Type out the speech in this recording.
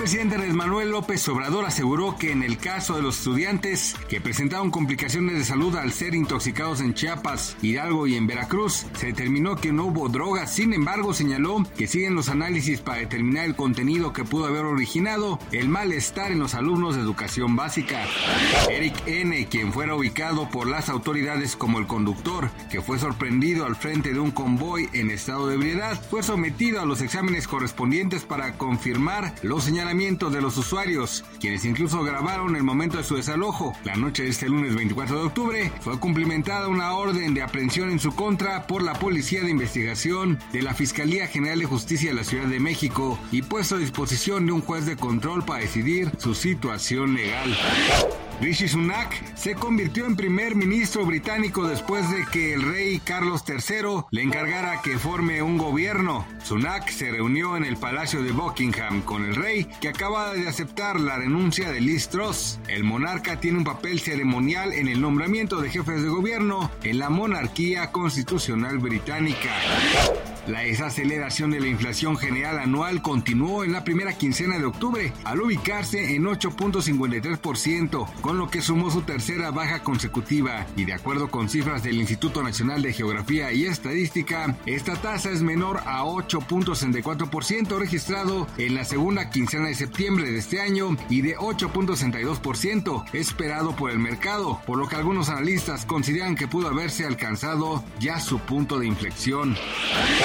Presidente Andrés Manuel López Obrador aseguró que en el caso de los estudiantes que presentaron complicaciones de salud al ser intoxicados en Chiapas, Hidalgo y en Veracruz, se determinó que no hubo drogas. Sin embargo, señaló que siguen los análisis para determinar el contenido que pudo haber originado el malestar en los alumnos de educación básica. Eric N., quien fuera ubicado por las autoridades como el conductor, que fue sorprendido al frente de un convoy en estado de ebriedad, fue sometido a los exámenes correspondientes para confirmar los de los usuarios, quienes incluso grabaron el momento de su desalojo. La noche de este lunes 24 de octubre fue cumplimentada una orden de aprehensión en su contra por la Policía de Investigación de la Fiscalía General de Justicia de la Ciudad de México y puesto a disposición de un juez de control para decidir su situación legal. Rishi Sunak se convirtió en primer ministro británico después de que el rey Carlos III le encargara que forme un gobierno. Sunak se reunió en el Palacio de Buckingham con el rey, que acaba de aceptar la renuncia de Liz Truss. El monarca tiene un papel ceremonial en el nombramiento de jefes de gobierno en la monarquía constitucional británica. La desaceleración de la inflación general anual continuó en la primera quincena de octubre, al ubicarse en 8.53%, con lo que sumó su tercera baja consecutiva. Y de acuerdo con cifras del Instituto Nacional de Geografía y Estadística, esta tasa es menor a 8.64% registrado en la segunda quincena de septiembre de este año y de 8.62% esperado por el mercado, por lo que algunos analistas consideran que pudo haberse alcanzado ya su punto de inflexión.